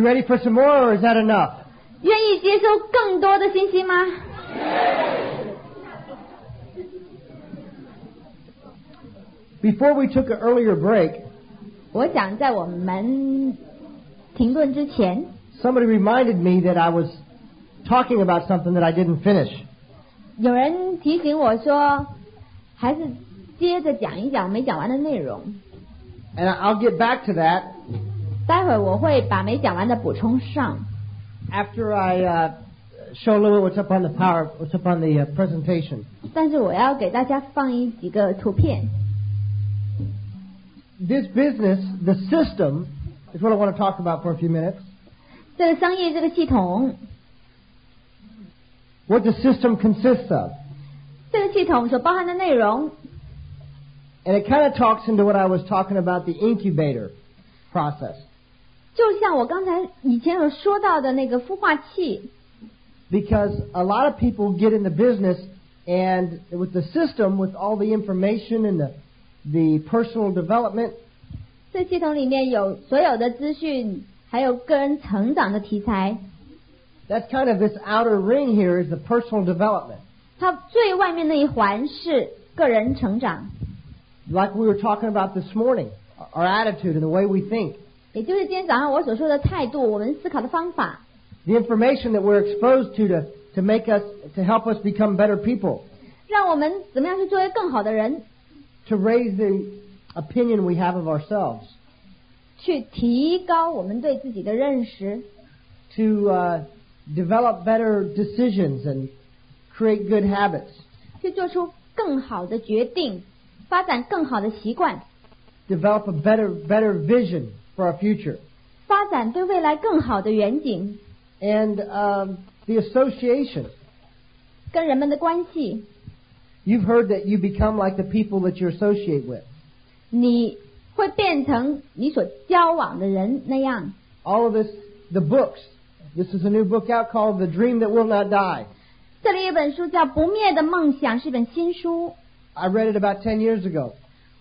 you ready for some more, or is that enough? 愿意接收更多的信息吗？ Before we took an earlier break, 我想在我们停顿之前， somebody reminded me that I was talking about something that I didn't finish. 有人提醒我说，还是接着讲一讲没讲完的内容。 And I'll get back to that 待会儿我会把没讲完的补充上。 after I uh, show a little what's up on the power, what's up on the uh, presentation. 但是我要给大家放一几个图片。 This business, the system, is what I want to talk about for a few minutes. 这个生意这个系统， What the system consists of. 这个系统所包含的内容， And it kind of talks into what I was talking about the incubator process. 就像我刚才以前有说到的那个孵化器， Because a lot of people get in the business and with the system, with all the information and the, the personal development, 这系统里面有所有的资讯，还有个人成长的题材。 that's kind of this outer ring here is the personal development. 它最外面那一环是个人成长， Like we were talking about this morning, our attitude and the way we think. 也就是今天早上我所说的态度，我们思考的方法， The information that we're exposed to to, to make us, to help us become better people, 让我们怎么样去作为更好的人， to raise the opinion we have of ourselves, 去提高我们对自己的认识， to uh, develop better decisions and create good habits, 去做出更好的决定，发展更好的习惯， develop a better, better vision for our future. 发展对未来更好的远景， And um, the association. 跟人们的关系。 You've heard that you become like the people that you associate with. 你会变成你所交往的人那样。 All of this, the books. This is a new book out called The Dream That Will Not Die. 这里有一本书叫《不灭的梦想》，是本新书。 I read it about 10 years ago.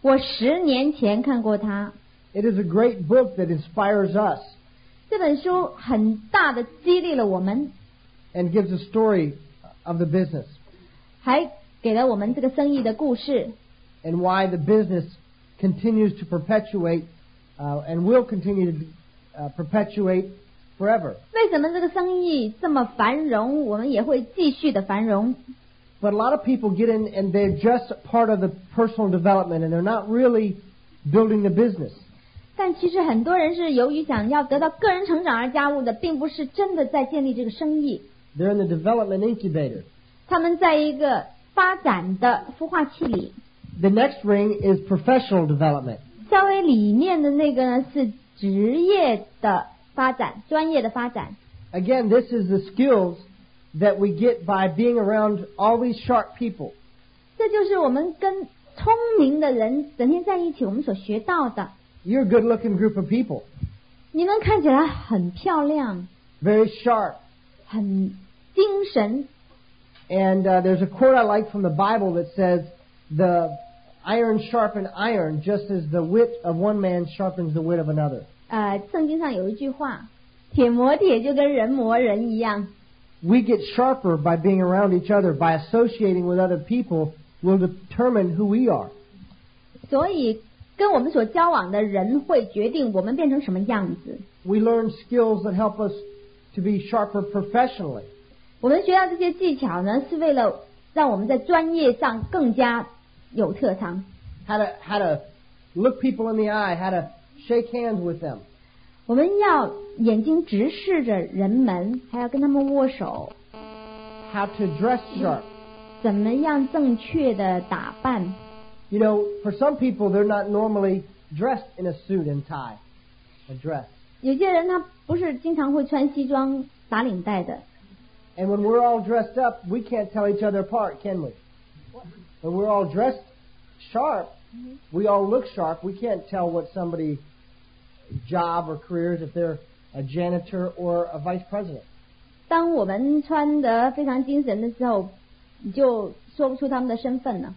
我十年前看过它。 It is a great book that inspires us 这本书很大的激励了我们， and gives a story of the business 还给了我们这个生意的故事， and why the business continues to perpetuate uh, and will continue to uh, perpetuate forever. 为什么这个生意这么繁荣，我们也会继续的繁荣？ But a lot of people get in and they're just part of the personal development and they're not really building the business. 但其实很多人是由于想要得到个人成长而加入的，并不是真的在建立这个生意。They're in the development incubator. 他们在一个发展的孵化器里，The next ring is professional development. 稍微里面的那个呢是职业的发展、专业的发展。Again, this is the skills that we get by being around all these sharp people. 这就是我们跟聪明的人整天在一起，我们所学到的。You're a good looking group of people, 你们看起来很漂亮， very sharp. 很精神。 And uh, there's a quote I like from the Bible that says, The iron sharpen iron just as the wit of one man sharpens the wit of another. 呃，圣经上有一句话：“铁磨铁，就跟人磨人一样。 We get sharper by being around each other, by associating with other people, will determine who we are. ”所以， 跟我们所交往的人会决定我们变成什么样子。 We learn skills that help us to be sharper professionally. 我们学到这些技巧呢，是为了让我们在专业上更加有特长。 How to, how to look people in the eye, how to shake hands with them, 我们要眼睛直视着人们，还要跟他们握手， how to dress sharp. 怎么样正确的打扮。 You know, for some people, they're not normally dressed in a suit and tie, a dress. 有些人他不是经常会穿西装打领带的， And when we're all dressed up, we can't tell each other apart, can we? When we're all dressed sharp, we all look sharp. We can't tell what somebody's job or career is if they're a janitor or a vice president. 当我们穿得非常精神的时候，你就说不出他们的身份了。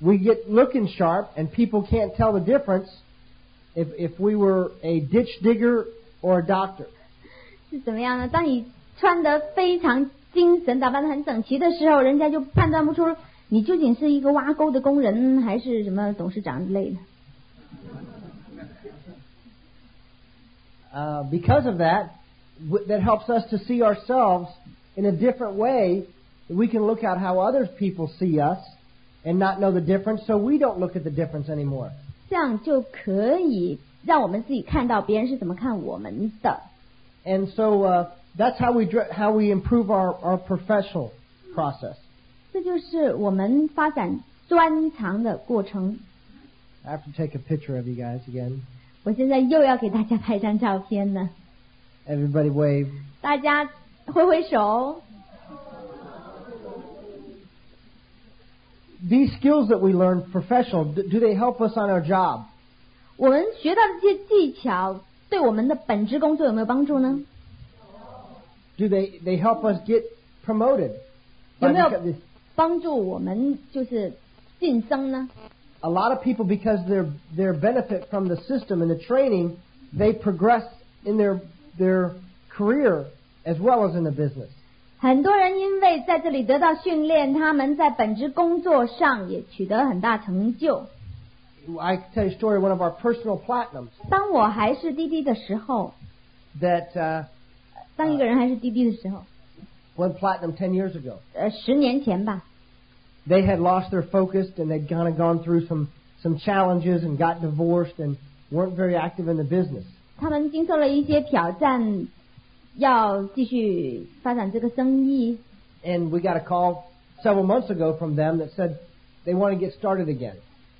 We get looking sharp, and people can't tell the difference if, if we were a ditch digger or a doctor. 是怎么样呢？当你穿得非常精神、打扮得很整齐的时候，人家就判断不出你究竟是一个挖沟的工人还是什么董事长之类的。 Uh, because of that, w- that helps us to see ourselves in a different way. We can look at how other people see us and not know the difference, so we don't look at the difference anymore. 这样就可以让我们自己看到别人是怎么看我们的。 And so uh, that's how we dr- how we improve our, our professional process. 这就是我们发展专长的过程。 I have to take a picture of you guys again. 我现在又要给大家拍张照片呢， Everybody wave. 大家挥挥手。 These skills that we learn professional, do, do they help us on our job? 我们学到的这些技巧，对我们的本职工作有没有帮助呢？ Do they, they help us get promoted? 有没有 Because- 帮助我们就是晋升呢？ a lot of people because their their benefit from the system and the training, they progress in their their career as well as in the business. 很多人因为在这里得到训练，他们在本职工作上也取得很大成就。I tell you a story one of our personal platinums 当我还是滴滴的时候，that uh, 当一个人还是滴滴的时候，went platinum ten years ago. 呃，十年前吧，They had lost their focus and they'd kind of gone through some some challenges and got divorced and weren't very active in the business. 他们经受了一些挑战，要继续发展这个生意。 And we got a call several months ago from them that said they want to get started again.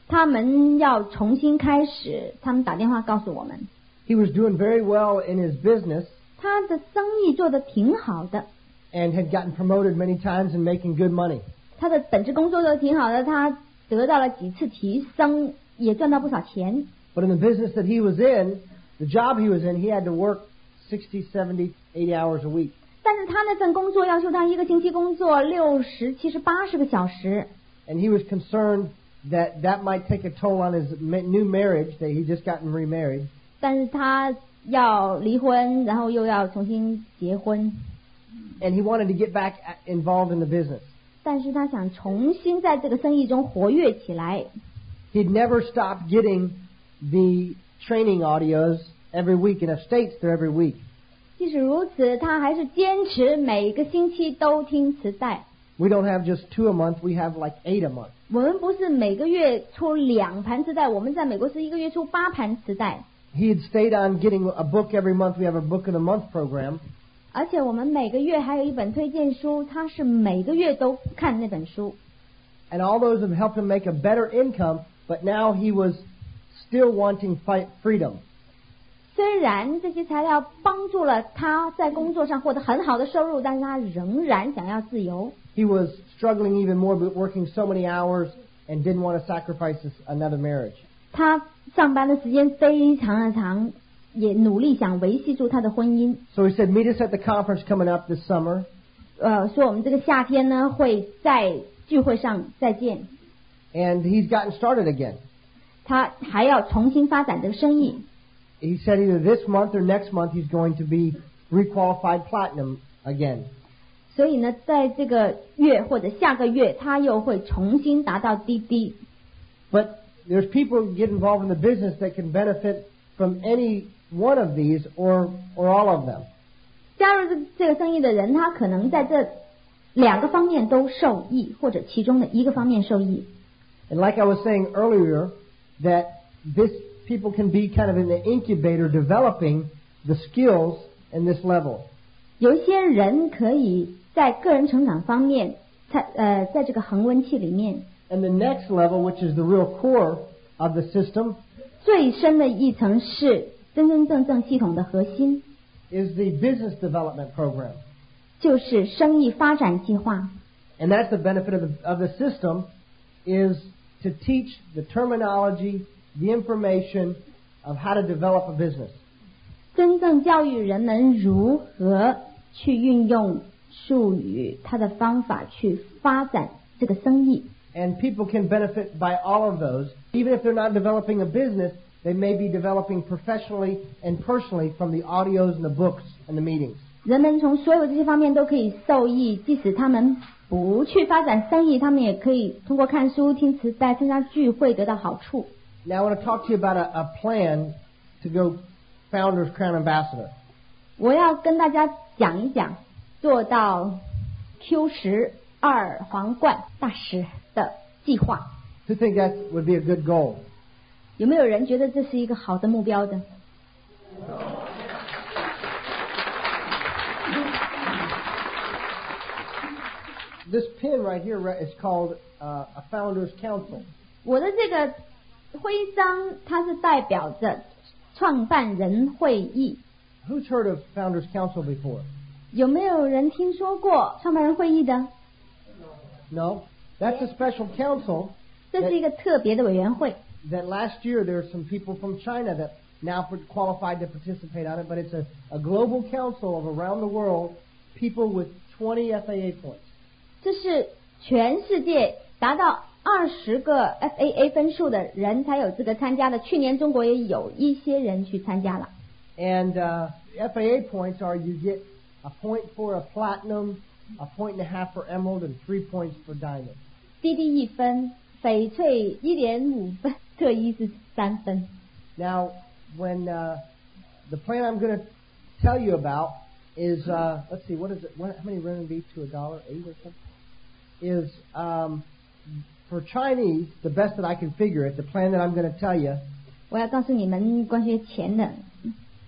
他们要重新开始，他们打电话告诉我们， He was doing very well in his business 他的生意做得挺好的， and had gotten promoted many times and making good money. 他的本职工作做得挺好的，他得到了几次提升，也赚到不少钱。 But in the business that he was in, the job he was in, he had to work 60, 70, 80 hours a week. 但是他那份工作要求他一个星期工作六十、七十、八十个小时， And he was concerned that that might take a toll on his ma- new marriage that he just gotten remarried. 但是他要离婚，然后又要重新结婚， And he wanted to get back a- involved in the business. 但是他想重新在这个生意中活跃起来。 He'd never stopped getting the training audios every week. In the States, they're every week. 即使如此，他还是坚持每个星期都听磁带。 We don't have just two a month, we have like eight a month. 我们不是每个月出两盘磁带，我们在美国是一个月出八盘磁带， He had stayed on getting a book every month. We have a book of the month program. 而且我们每个月还有一本推荐书，他是每个月都看那本书。 and all those have helped him make a better income, but now he was still wanting fight freedom. 虽然这些材料帮助了他在工作上获得很好的收入，但是他仍然想要自由。He was struggling even more with working so many hours and didn't want to sacrifice another marriage. 他上班的时间非常的长，也努力想维系住他的婚姻。So he said, meet us at the conference coming up this summer. 呃，说我们这个夏天呢会在聚会上再见。And he's gotten started again. 他还要重新发展这个生意。He said either this month or next month he's going to be requalified platinum again. 所以呢，在这个月或者下个月，他又会重新达到滴滴。 But there's people who get involved in the business that can benefit from any one of these or, or all of them. 加入这这个生意的人，他可能在这两个方面都受益，或者其中的一个方面受益。 And like I was saying earlier, that this people can be kind of in the incubator developing the skills in this level. 有一些人可以在个人成长方面，在呃，在这个恒温器里面， And the next level, which is the real core of the system, 最深的一层是真真正正系统的核心， is the business development program. 就是生意发展计划。 And that's the benefit of the, of the system is to teach the terminology, the information of how to develop a business. 真正教育人们如何去运用术语，它的方法去发展这个生意。 And people can benefit by all of those. Even if they're not developing a business, they may be developing professionally and personally from the audios and the books and the meetings. 人们从所有这些方面都可以受益，即使他们不去发展生意，他们也可以通过看书、听磁带、参加聚会得到好处。 Now I want to talk to you about a, a plan to go Founders Crown Ambassador. 我要跟大家讲一讲做到 Q 十二皇冠大使的计划。 Who think that would be a good goal? 有没有人觉得这是一个好的目标的？ This pin right here right, is called uh, a Founders Council. 我的这个 徽章，它是代表着创办人会议。 Who's heard of Founders Council before? 有没有人听说过创办人会议的？ No? That's a special council 这是一个特别的委员会。 that last year there are some people from China that now qualified to participate on it, but it's a, a global council of around the world, people with 20 FAA points. 这是全世界达到 二十个 FAA 分数的人才有资格参加的。去年中国也有一些人去参加了。 And uh, FAA points are you get a point for a platinum, a point and a half for emerald, and three points for diamond. 滴滴一分，翡翠一点五分，特一是三分。 Now, when uh, the plan I'm going to tell you about is, uh, let's see, what is it? What, how many renminbi to a dollar? Eight or something? Is um, for Chinese, the best that I can figure it, the plan that I'm going to tell you 我要告诉你们关于钱的，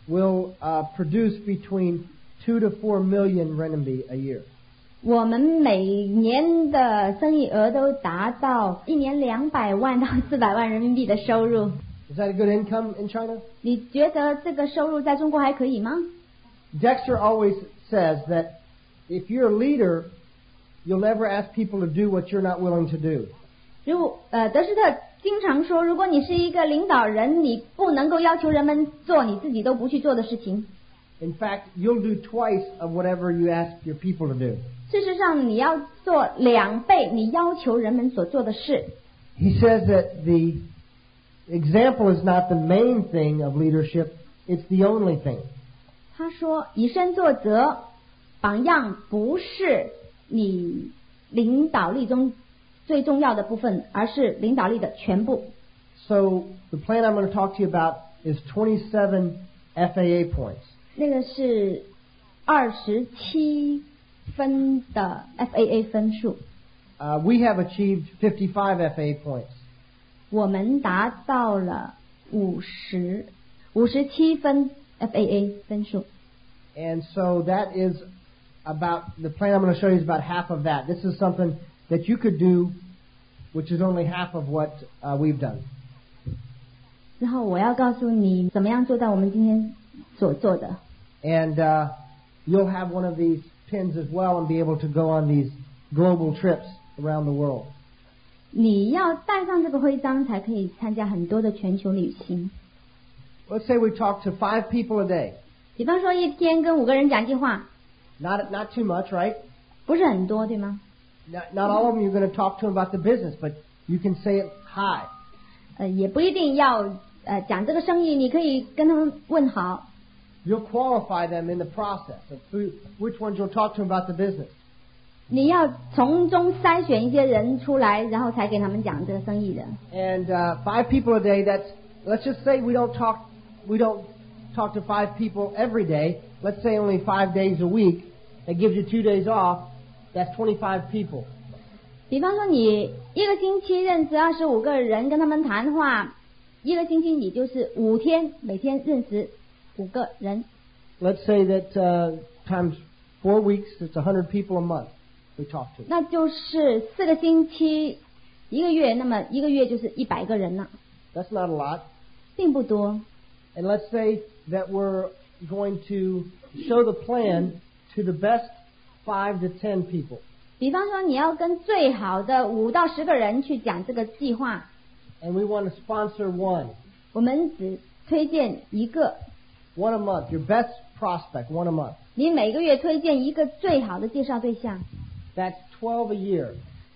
will uh, produce between two to four million renminbi a year. 我们每年的生意额都达到一年两百万到四百万人民币的收入。 Is that a good income in China? 你觉得这个收入在中国还可以吗？ Dexter always says that if you're a leader, you'll never ask people to do what you're not willing to do. 如呃，德斯特经常说，如果你是一个领导人，你不能够要求人们做你自己都不去做的事情。In fact, you'll do twice of whatever you ask your people to do. 事实上，你要做两倍你要求人们所做的事。He says that the example is not the main thing of leadership, it's the only thing. 他说：“以身作则，榜样不是你领导力中最重要的部分，而是领导力的全部。 So the plan I'm going to talk to you about is 27 FAA points. 那个是二十七分的 FAA 分数， Uh, we have achieved 55 FAA points. 我们达到了五十五十七分 FAA 分数。 And so that is about, the plan I'm going to show you is about half of that. This is something that you could do, which is only half of what uh, we've done. 然后我要告诉你怎么样做到我们今天所做的。 And uh, you'll have one of these pins as well and be able to go on these global trips around the world. 你要带上这个徽章，才可以参加很多的全球旅行。 Let's say we talk to five people a day. 比方说，一天跟五个人讲句话， Not, not too much, right? 不是很多，对吗？ Not, not all of them you're going to talk to them about the business, but you can say it hi. 呃，也不一定要呃讲这个生意，你可以跟他们问好， You'll qualify them in the process of who, which ones you'll talk to them about the business. 你要从中筛选一些人出来，然后才给他们讲这个生意的。 And uh, five people a day. That's let's just say we don't talk we don't talk to five people every day. Let's say only five days a week. That gives you two days off. That's 25 people. 比方说，你一个星期认识二十五个人，跟他们谈话，一个星期你就是五天，每天认识五个人。 Let's say that uh, times four weeks, it's 100 people a month we talk to. 那就是四个星期，一个月，那么一个月就是一百个人了， That's not a lot. 并不多。 And let's say that we're going to show the plan to the best five to ten people. 比方说，你要跟最好的五到十个人去讲这个计划， And we want to sponsor one. 我们只推荐一个， One a month. Your best prospect, one a month. 你每个月推荐一个最好的介绍对象， That's 12 a year.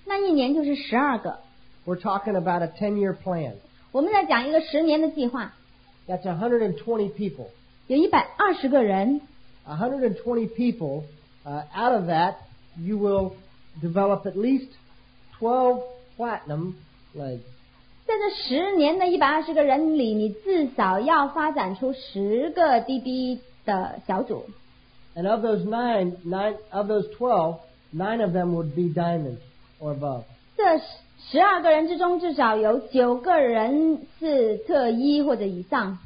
那一年就是十二个。 We're talking about a 10 year plan. 我们在讲一个十年的计划， That's 120 people. 有一百二十个人， 120 people, uh, out of that, you will develop at least 12 platinum legs. 在这十年的一百二十个人里，你至少要发展出十个 DB 的小组。 And of those nine, nine of those 12, nine of them would be diamonds or above. 这十二个人之中，至少有九个人是特一或者以上，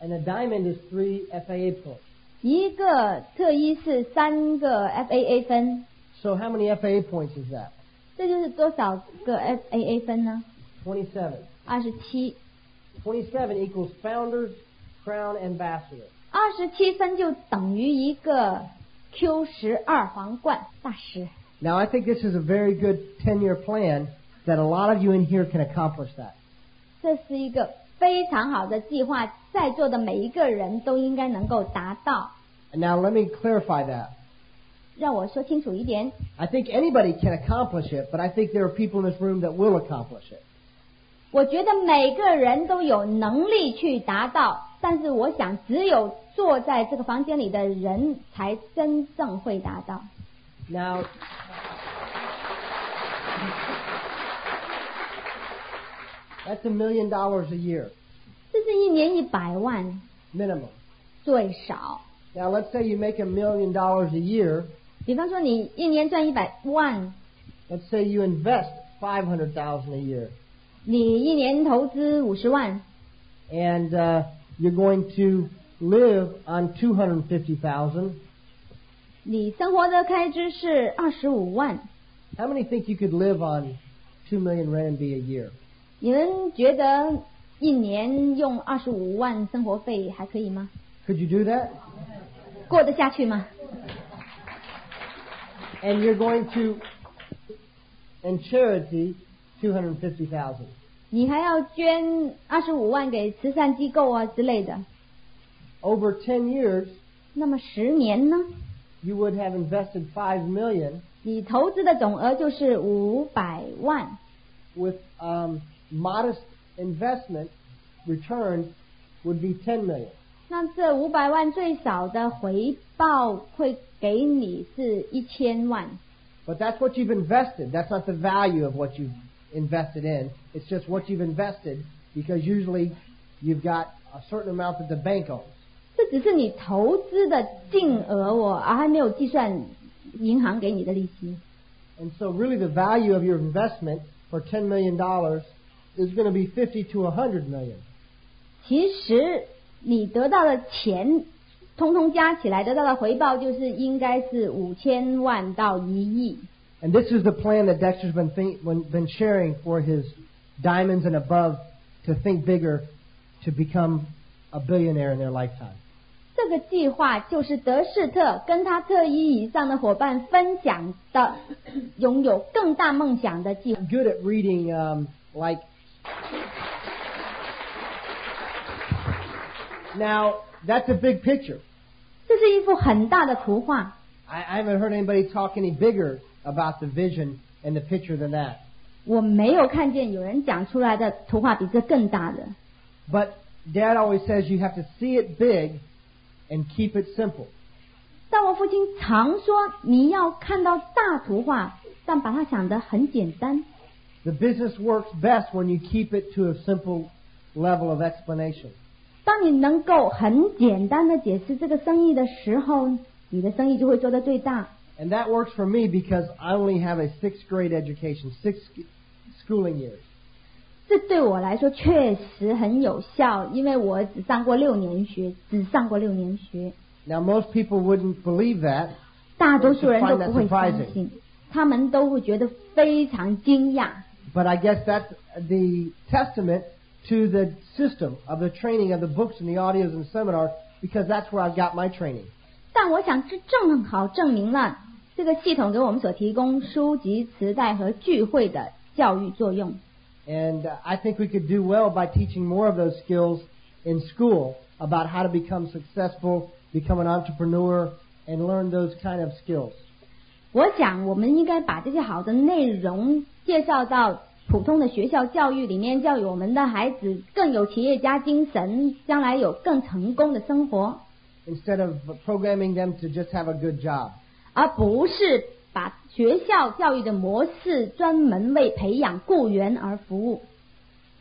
And a diamond is three FAA points. 一个特一是三个 FAA 分， So how many FAA points is that? 这就是多少个 FAA 分呢？ 27. 二十七， 27 equals founders, crown ambassador. 二十七分就等于一个 Q 十二皇冠大师。 Now I think this is a very good 10-year plan that a lot of you in here can accomplish that. 这是一个非常好的计划， 在座的每一个人都应该能够达到。 And now let me clarify that. 让我说清楚一点， I think anybody can accomplish it, but I think there are people in this room that will accomplish it. 我觉得每个人都有能力去达到，但是我想只有坐在这个房间里的人才真正会达到。 Now, that's a million dollars a year 这 是一年一百万 minimum. 最少。 Now, let's say you make a million dollars a year. 比方说，你一年赚一百万， Let's say you invest 500,000 a year, 你一年投资五十万， and uh, you're going to live on 250,000. 你生活的开支是二十五万， How many think you could live on 2 million renminbi a year? 你们觉得 一年用二十五万生活费还可以吗？Could you do that? 过得下去吗？And you're going to, in charity, thousand 你还要捐二十五万给慈善机构啊之类的。Over ten years, 那么十年呢？you would have invested five million 你投资的总额就是五百万，with um, modest investment return would be 10 million. 那这五百万最少的回报会给你是一千万， But that's what you've invested. That's not the value of what you've invested in. It's just what you've invested because usually you've got a certain amount that the bank owns. 这只是你投资的净额哦，而还没有计算银行给你的利息。 And so really the value of your investment for $10 million is going to be 50 to 100 million. 其实你得到的钱，通通加起来得到的回报就是应该是五千万到一亿。 And this is the plan that Dexter's been, think, been been sharing for his diamonds and above to think bigger, to become a billionaire in their lifetime. 这个计划就是德士特跟他特一以上的伙伴分享的，拥有更大梦想的计划。 I'm good at reading um, like. Now that's a big picture. 这是一幅很大的图画，I, I haven't heard anybody talk any bigger about the vision and the picture than that. 我没有看见有人讲出来的图画比这更大的。But Dad always says you have to see it big and keep it simple. 但我父亲常说，你要看到大图画，但把它想得很简单。The business works best when you keep it to a simple level of explanation. 当你能够很简单的解释这个生意的时候，你的生意就会做得最大。 And that works for me because I only have a sixth grade education, six sch- schooling years. 这对我来说确实很有效，因为我只上过六年学，只上过六年学。 Now, most people wouldn't believe that, 大多数人都不会相信，他们都会觉得非常惊讶。 but I guess that's the testament to the system of the training of the books and the audios and seminars because that's where I've got my training. 但我想，这正好证明了这个系统给我们所提供书籍、磁带和聚会的教育作用。 And uh, I think we could do well by teaching more of those skills in school about how to become successful, become an entrepreneur, and learn those kind of skills. 我想，我们应该把这些好的内容介绍到普通的学校教育里面，教育我们的孩子更有企业家精神，将来有更成功的生活。instead of programming them to just have a good job. 而不是把学校教育的模式专门为培养雇员而服务。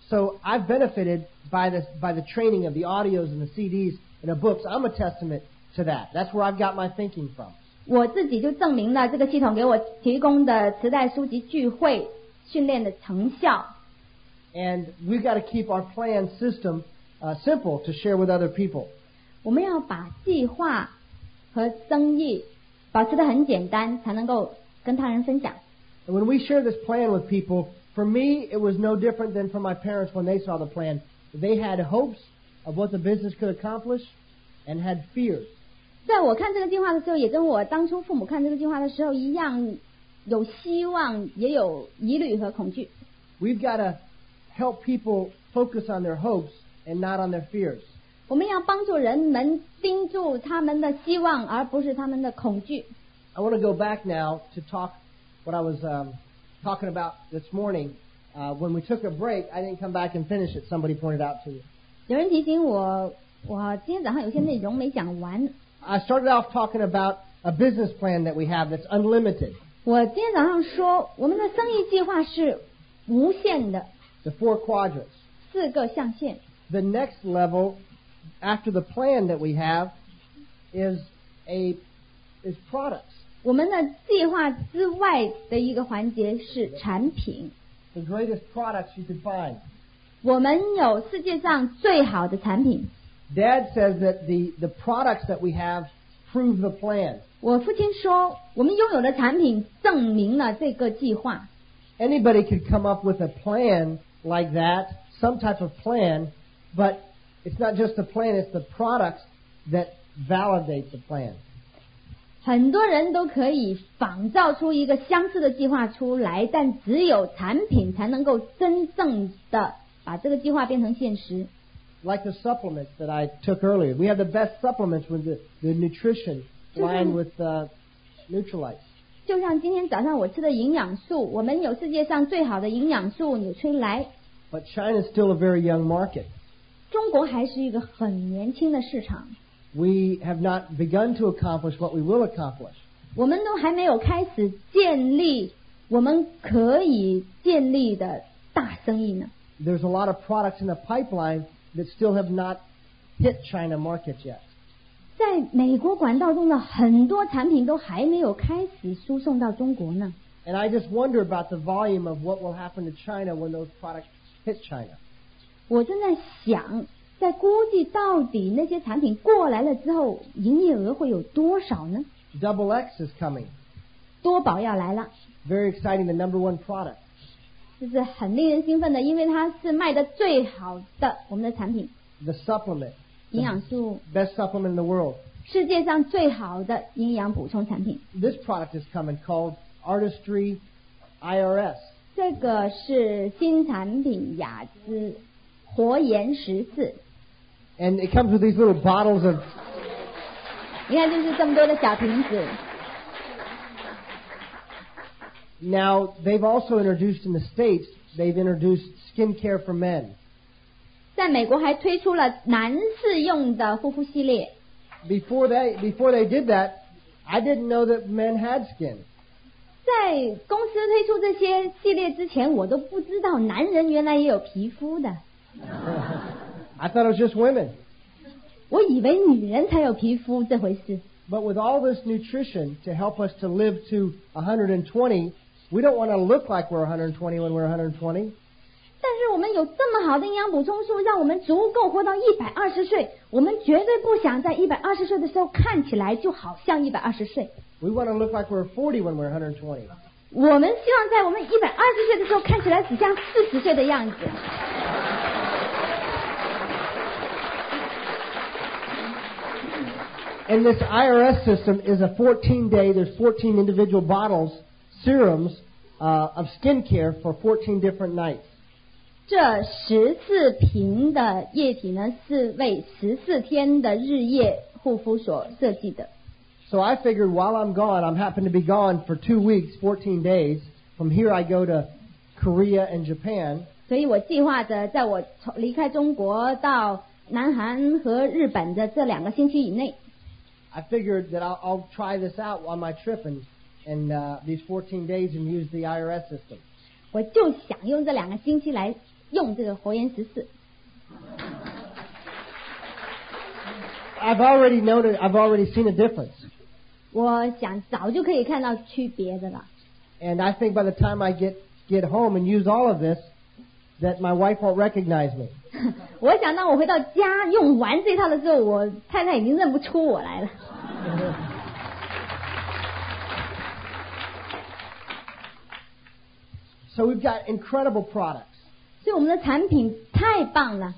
So I've benefited by the, by the training of the audios and the CDs and the books. I'm a testament to that. That's where I've got my thinking from. 我自己就证明了这个系统给我提供的磁带书籍聚会训练的成效。 And we've got to keep our plan system uh, simple to share with other people. 我们要把计划和生意保持的很简单，才能够跟他人分享。 And when we share this plan with people, for me, it was no different than for my parents when they saw the plan. They had hopes of what the business could accomplish and had fears. 在我看这个计划的时候，也跟我当初父母看这个计划的时候一样，有希望，也有疑虑和恐惧。 We've got to help people focus on their hopes and not on their fears. 我们要帮助人们盯住他们的希望，而不是他们的恐惧。 I want to go back now to talk what I was um, talking about this morning. Uh, when we took a break, I didn't come back and finish it. Somebody pointed out to me. 有人提醒我，我今天早上有些内容没讲完。 I started off talking about a business plan that we have that's unlimited. 我今天早上说，我们的生意计划是无限的， The four quadrants. 四个象限。 The next level after the plan that we have is a is products. 我们的计划之外的一个环节是产品。 The greatest products you could find. 我们有世界上最好的产品。 Dad says that the, the products that we have prove the plan. 我父亲说，我们拥有的产品证明了这个计划。 Anybody could come up with a plan like that, some type of plan, but it's not just the plan, it's the products that validate the plan. 很多人都可以仿造出一个相似的计划出来，但只有产品才能够真正的把这个计划变成现实。 like the supplements that I took earlier. We have the best supplements with the, the nutrition line with uh, Nutrilites. 就像今天早上我吃的营养素，我们有世界上最好的营养素纽崔莱。But China is still a very young market. 中国还是一个很年轻的市场。We have not begun to accomplish what we will accomplish. 我们都还没有开始建立我们可以建立的大生意呢。There's a lot of products in the pipeline that still have not hit China markets yet. 在美国管道中的很多产品都还没有开始输送到中国呢。 And I just wonder about the volume of what will happen to China when those products hit China. 我正在想，在估计到底那些产品过来了之后，营业额会有多少呢？ Double X is coming. 多宝要来了， Very exciting, the number one product. 这是很令人兴奋的，因为它是卖的最好的我们的产品，The supplement. 营养素，Best supplement in the world. 世界上最好的营养补充产品。This product is coming called Artistry IRS. 这个是新产品雅姿活颜十四，And it comes with these little bottles of 你看就是这么多的小瓶子。Now, they've also introduced in the States, they've introduced skincare for men. 在美国还推出了男士用的护肤系列。 Before they, before they did that, I didn't know that men had skin. 在公司推出这些系列之前，我都不知道男人原来也有皮肤的。 I thought it was just women. 我以为女人才有皮肤这回事。 But with all this nutrition to help us to live to 120, we don't want to look like we're 120 when we're 120. 但是我们有这么好的营养补充素，让我们足够活到一百二十岁。我们绝对不想在一百二十岁的时候看起来就好像一百二十岁。 We want to look like we're 40 when we're 120. 我们希望在我们一百二十岁的时候看起来只像四十岁的样子。 And this IRS system is a 14 day, there's 14 individual bottles, serums uh, of skincare for 14 different nights. 这十四瓶的液体呢，是为十四天的日夜护肤所设计的。 So I figured while I'm gone, I'm happen to be gone for two weeks, 14 days. From here I go to Korea and Japan. 所以我计划着，在我从离开中国到南韩和日本的这两个星期以内， I figured that I'll, I'll try this out on my trip and and uh, these 14 days and use the IRS system. 我就想用这两个星期来用这个活颜十四。 I've already noted. I've already seen a difference, 我想早就可以看到区别的了。 and I think by the time I get get home and use all of this, that my wife won't recognize me. 我想当我回到家用完这套的时候，我太太已经认不出我来了。 So we've got incredible products. 所以我们的产品太棒了。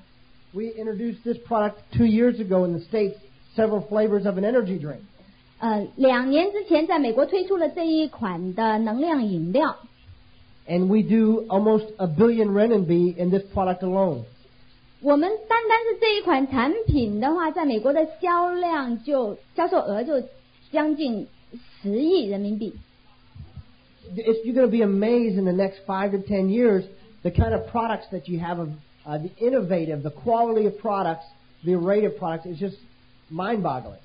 We introduced this product two years ago in the states. Several flavors of an energy drink. 呃，两年之前在美国推出了这一款的能量饮料，And we do almost a billion renminbi in this product alone. 我们单单是这一款产品的话，在美国的销量就销售额就将近十亿人民币。It's, you're going to be amazed in the next five to ten years the kind of products that you have of uh, the innovative, the quality of products, the array of products is just mind-boggling.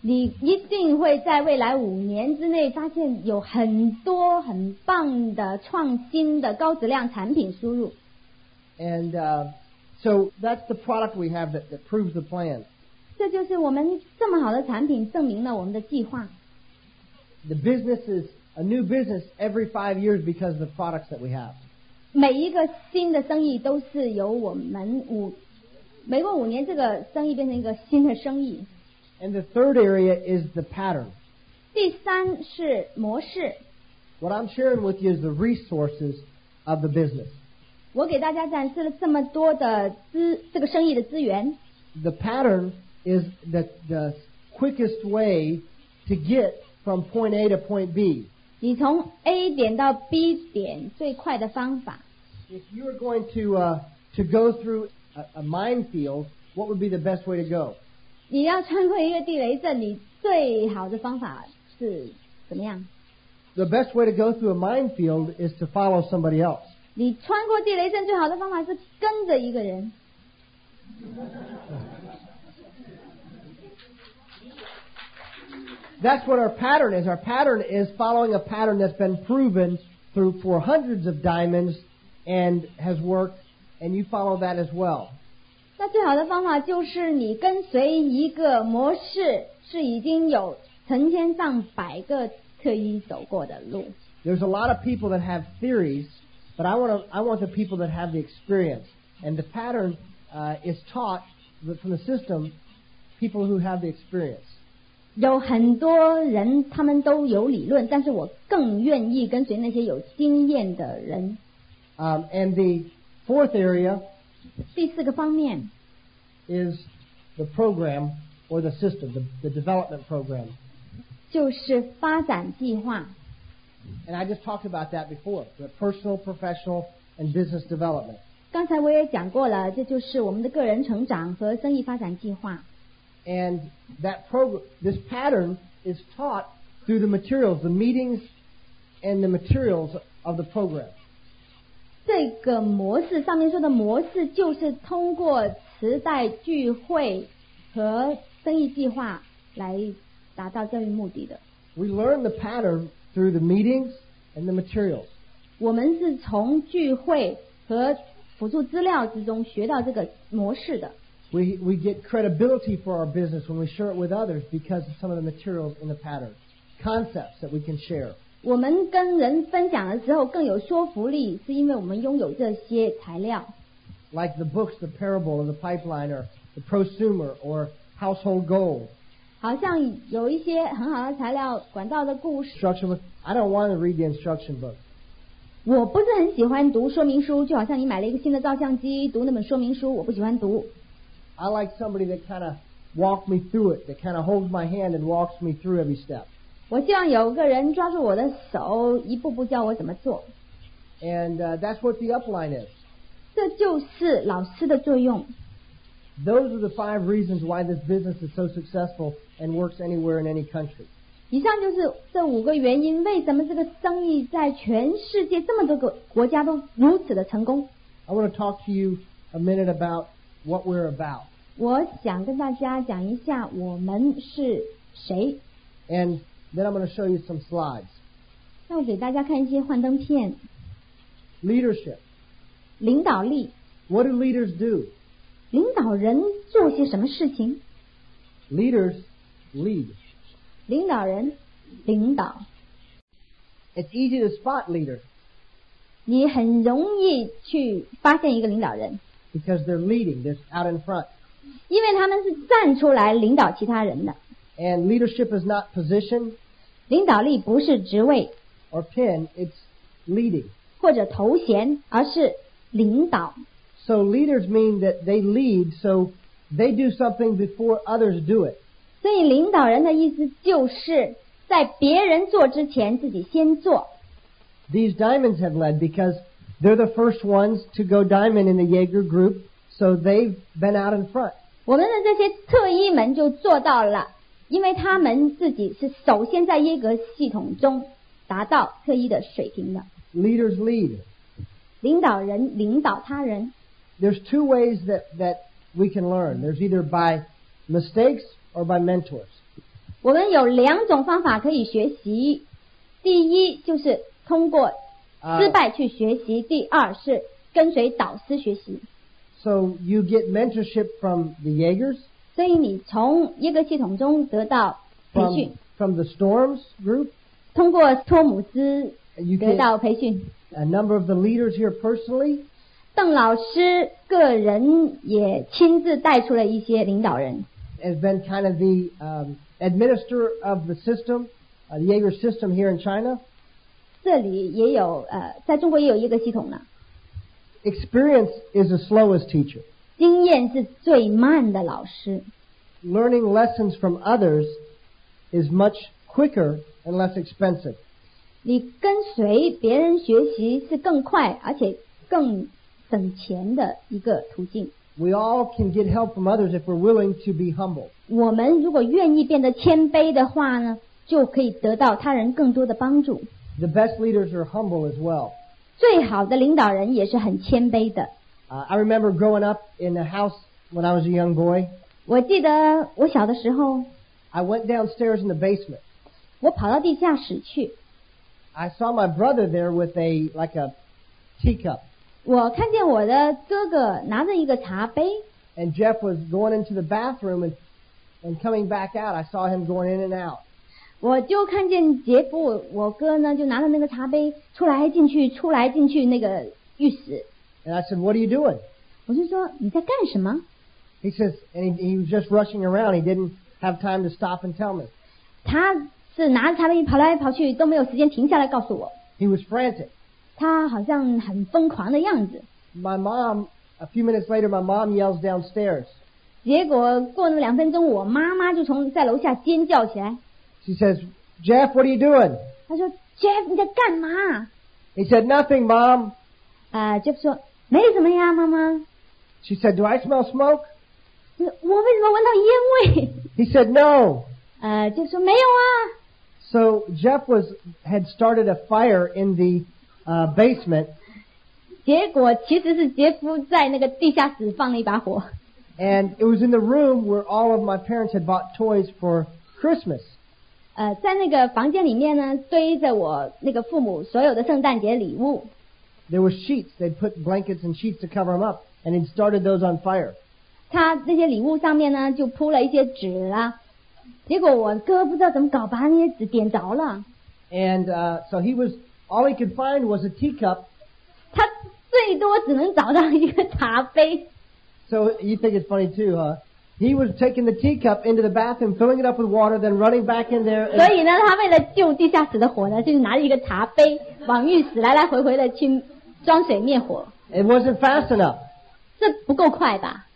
你一定会在未来五年之内发现有很多很棒的创新的高质量产品输入。 And uh, so that's the product we have that, that proves the plan. 这就是我们这么好的产品证明了我们的计划。 The business is a new business every five years because of the products that we have. 每一个新的生意都是由我们五每过五年，这个生意变成一个新的生意。 And the third area is the pattern. 第三是模式， What I'm sharing with you is the resources of the business. 我给大家展示了这么多的资这个生意的资源。 The pattern is the, the quickest way to get from point A to point B. 你从 A 点到 B 点最快的方法，If you are going to, uh, to go through a, a minefield, what would be the best way to go? 你要穿过一个地雷阵，你最好的方法是怎么样？The best way to go through a minefield is to follow somebody else. 你穿过地雷阵最好的方法是跟着一个人。That's what our pattern is. Our pattern is following a pattern that's been proven through for hundreds of diamonds and has worked, and you follow that as well. 那最好的方法就是你跟随一个模式，是已经有成千上百个特医走过的路。 There's a lot of people that have theories, but I want to, I want the people that have the experience. And the pattern uh, is taught from the system people who have the experience. 有很多人他们都有理论，但是我更愿意跟随那些有经验的人。Um, and the fourth area 第四个方面 is the program or the system, the, the development program. 就是发展计划。And I just talked about that before the personal, professional, and business development. 刚才我也讲过了，这就是我们的个人成长和生意发展计划。And that program, this pattern is taught through the materials, the meetings, and the materials of the program. 这个模式上面说的模式，就是通过磁带聚会和生意计划来达到教育目的的。 We learn the pattern through the meetings and the materials. 我们是从聚会和辅助资料之中学到这个模式的。 We, we get credibility for our business when we share it with others because of some of the materials in the pattern, concepts that we can share. 我们跟人分享的时候更有说服力，是因为我们拥有这些材料。 like the books, the parable of the pipeline, or the prosumer, or household goals. 好像有一些很好的材料，管道的故事。 Instruction book. I don't want to read the instruction book. 我不是很喜欢读说明书，就好像你买了一个新的照相机，读那本说明书，我不喜欢读。 I like somebody that kind of walk me through it, that kind of holds my hand and walks me through every step. 我希望有个人抓住我的手，一步步教我怎么做。 And uh, that's what the upline is. 这就是老师的作用。 Those are the five reasons why this business is so successful and works anywhere in any country. 以上就是这五个原因，为什么这个生意在全世界这么多个国家都如此的成功。 I want to talk to you a minute about what we're about. 我想跟大家讲一下，我们是 谁。 And then I'm going to show you some slides. 那我给大家看一些幻灯片， Leadership. 领导力， What do leaders do? 领导人做些什么事情？ Leaders lead. 领导人领导， It's easy to spot leaders 你很容易去发现一个领导人， because they're leading. They're out in front. 因为他们是站出来领导其他人的。 And leadership is not position 领导力不是职位 or pin, it's leading. 或者头衔，而是领导。 So leaders mean that they lead, so they do something before others do it. 所以领导人的意思就是在别人做之前，自己先做。 These diamonds have led because they're the first ones to go diamond in the Yager group, so they've been out in front. 我们的这些特一们就做到了，因为他们自己是首先在耶格系统中达到特一的水平的。Leaders lead. two ways that that we can learn. There's either by mistakes or by mentors. 我们有两种方法可以学习，第一就是通过 uh, 失败去学习。第二是跟随导师学习。So you get mentorship from the Yagers. from the Storms group. 通过托姆斯得到培训。A number of the leaders here personally. 邓老师个人也亲自带出了一些领导人。Has been kind of the um, administrator of the system, uh, the Yager system here in China. 这里也有呃，在中国也有一个系统呢。 Experience is the slowest teacher. 经验是最慢的老师， Learning lessons from others is much quicker and less expensive. 你跟随别人学习是更快而且更省钱的一个途径。 We all can get help from others if we're willing to be humble. 我们如果愿意变得谦卑的话呢，就可以得到他人更多的帮助。 The best leaders are humble as well. 最好的领导人也是很谦卑的。 Uh, I remember growing up in a house when I was a young boy. 我记得我小的时候， I went downstairs in the basement. 我跑到地下室去， I saw my brother there with a like a teacup, 我看见我的哥哥拿着一个茶杯， and Jeff was going into the bathroom and and coming back out. I saw him going in and out. 我就看见杰夫，我哥呢就拿着那个茶杯出来进去，出来进去那个浴室。And I said, "What are you doing?" 我就说你在干什么？He says, and he, he was just rushing around. He didn't have time to stop and tell me. 他是拿着茶杯跑来跑去，都没有时间停下来告诉我。He was frantic. 他好像很疯狂的样子。My mom, a few minutes later, my mom yells downstairs. 结果过了两分钟，我妈妈就从在楼下尖叫起来。She says, "Jeff, what are you doing?" 她说：“Jeff，你在干嘛 He said, "Nothing, mom." 啊、j e f f 说：“没什么呀，妈妈。 She said, "Do I smell smoke?" 我为什么闻到烟味？ He said, "No." 呃，就说没有啊。 So Jeff was had started a fire in the uh, basement, 结果其实是杰夫在那个地下室放了一把火， and it was in the room where all of my parents had bought toys for Christmas. 呃，在那个房间里面呢，堆着我那个父母所有的圣诞节礼物。There were sheets. They'd put blankets and sheets to cover them up, and he'd started those on fire. 他那些礼物上面呢，就铺了一些纸啊。结果我哥不知道怎么搞，把那些纸点着了。And uh, so he was all he could find was a teacup. 他最多只能找到一个茶杯。So you think it's funny too, huh? He was taking the teacup into the bathroom, filling it up with water, then running back in there. 所 And, 以呢，他为了救地下室的火呢，就是拿着一个茶杯往浴室来来回回的去装水灭火。 it wasn't fast enough. 这不够快吧？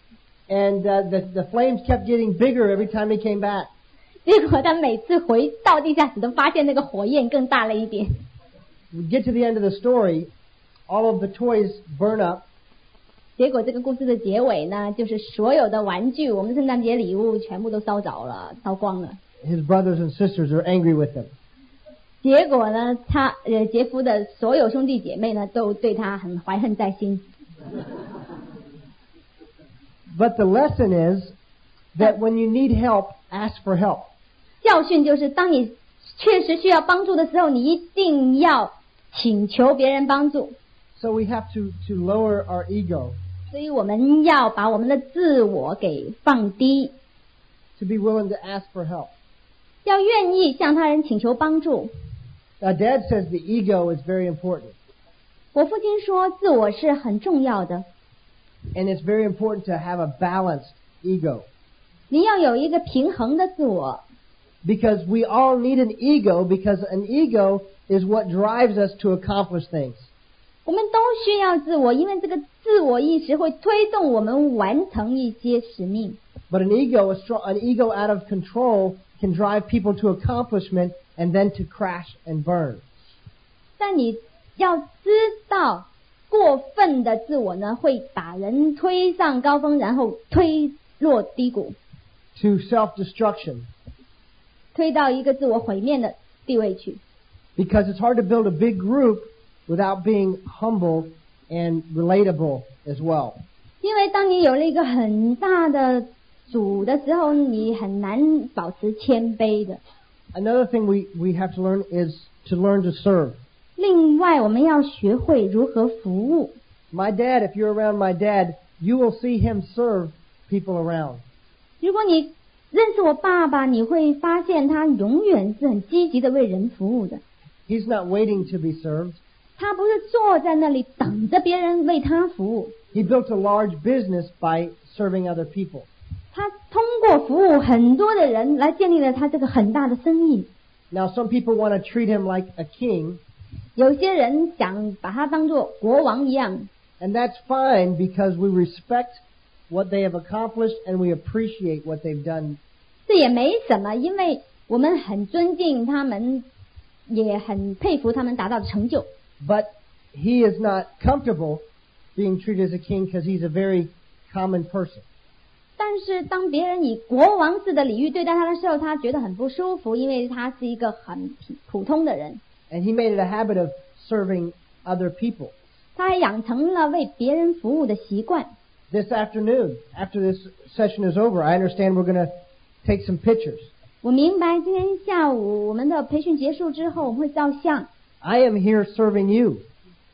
And uh, the, the flames kept getting bigger every time he came back. 结果他每次回到地下室都发现那个火焰更大了一点。 We get to the end of the story, all of the toys burn up, 结果这个故事的结尾呢，就是所有的玩具，我们圣诞节礼物全部都烧着了，烧光了。 his brothers and sisters are angry with him. 结果呢，他呃杰夫的所有兄弟姐妹呢，都对他很怀恨在心。 But the lesson is that when you need help, ask for help. 教 教训就是，当你确实需要帮助的时候，你一定要请求别人帮助。 So we have to, to lower our ego, 所以我们要把我们的自我给放低， to be willing to ask for help. 要愿意向他人请求帮助。 Now, Dad says the ego is very important, 我父亲说，自我是很重要的， and it's very important to have a balanced ego. 你要有一个平衡的自我， Because we all need an ego, because an ego is what drives us to accomplish things. 我们都需要自我，因为这个自我意识会推动我们完成一些使命。But an ego, a strong, an ego out of control, can drive people to accomplishment and then to crash and burn. 但你要知道，过分的自我呢，会把人推上高峰，然后推落低谷，to self-destruction 推到一个自我毁灭的地位去。because it's hard to build a big group without being humble and relatable as well. 因为当你有了一个很大的主的时候，你很难保持谦卑的。 Another thing we, we have to learn is to learn to serve. 另外，我们要学会如何服务。 My dad, if you're around my dad, you will see him serve people around. 如果你认识我爸爸，你会发现他永远是很积极的为人服务的。 He's not waiting to be served. 他不是坐在那里等着别人为他服务，He built a large business by serving other people. 他通过服务很多的人来建立了他这个很大的生意。Now, some people want to treat him like a king, 有些人想把他当做国王一样，and that's fine because we respect what they have accomplished and we appreciate what they've done 这也没什么，因为我们很尊敬他们，也很佩服他们达到的成就。But he is not comfortable being treated as a king because he's a very common person. 但是当别人以国王式的礼遇对待他的时候，他觉得很不舒服，因为他是一个很普通的人， And he made it a habit of serving other people. 他还养成了为别人服务的习惯。 This afternoon, after this session is over, I understand we're going to take some pictures. 我明白，今天下午我们的培训结束之后，我们会照相。 I am here serving you.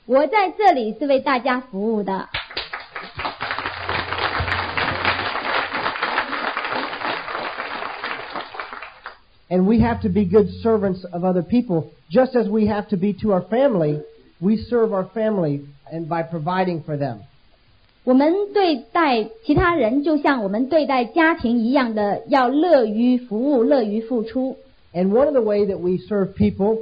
我在这里是为大家服务的。 And we have to be good servants of other people, just as we have to be to our family. We serve our family and by providing for them. 我们对待其他人，就像我们对待家庭一样的，要乐于服务，乐于付出。 And one of the way that we serve people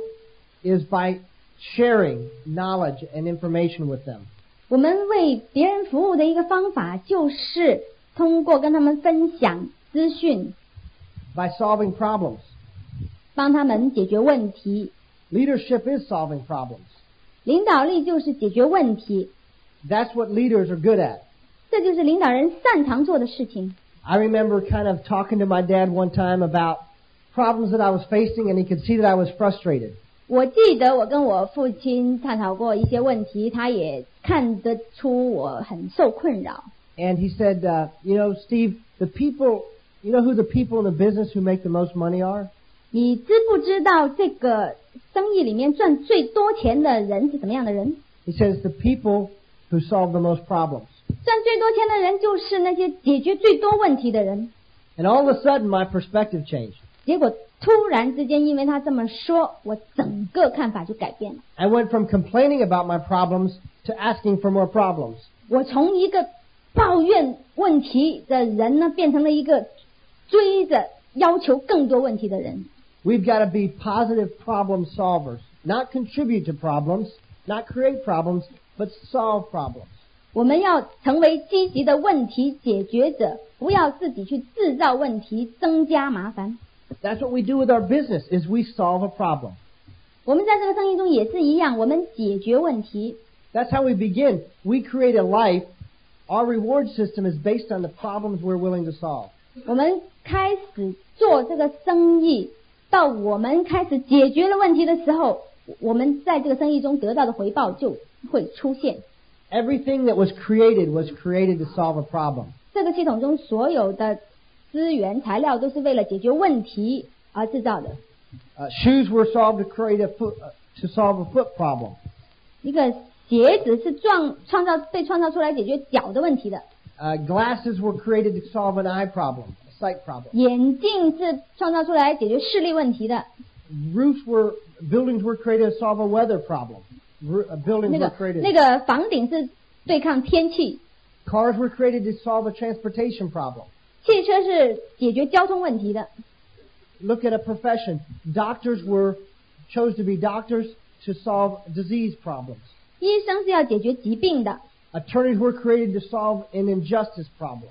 is by sharing knowledge and information with them. 我们为别人服务的一个方法，就是通过跟他们分享资讯， by solving problems. 帮他们解决问题。 Leadership is solving problems. 领导力就是解决问题， That's what leaders are good at. 这就是领导人擅长做的事情。 I remember kind of talking to my dad one time about problems that I was facing, and he could see that I was frustrated. 我记得我跟我父亲探讨过一些问题，他也看得出我很受困扰。And he said, uh, You know, Steve, the people, you know who the people in the business who make the most money are? 你知不知道这个生意里面赚最多钱的人是什么样的人？He says, The people who solve the most problems. 赚最多钱的人就是那些解决最多问题的人。And all of a sudden, my perspective changed. 结果突然之间，因为他这么说，我整个看法就改变了。I went from complaining about my problems to asking for more problems. 我从一个抱怨问题的人呢，变成了一个追着要求更多问题的人。We've got to be positive problem solvers, not contribute to problems, not create problems, but solve problems. 我们要成为积极的问题解决者，不要自己去制造问题，增加麻烦。That's what we do with our business is we solve a problem. 我们在这个生意中也是一样，我们解决问题。 That's how we begin. We create a life. Our reward system is based on the problems we're willing to solve. 我们开始做这个生意，到我们开始解决了问题的时候，我们在这个生意中得到的回报就会出现。 Everything that was created was created to solve a problem. 这个系统中所有的 资源材料都是为了解决问题而制造的。Uh, shoes were solved to create a foot, uh, to solve a foot problem. 一个鞋子是创创造被创造出来解决脚的问题的，Uh, glasses were created to solve an eye problem, sight problem. 眼镜是创造出来解决视力问题的，Roofs were buildings were created to solve a weather problem. Ro- uh, buildings were created. 那个房顶是对抗天气，Cars were created to solve a transportation problem. 汽车是解决交通问题的。 Look at a profession. Doctors were chose to be doctors to solve disease problems. 医生是要解决疾病的， Attorneys were created to solve an injustice problem.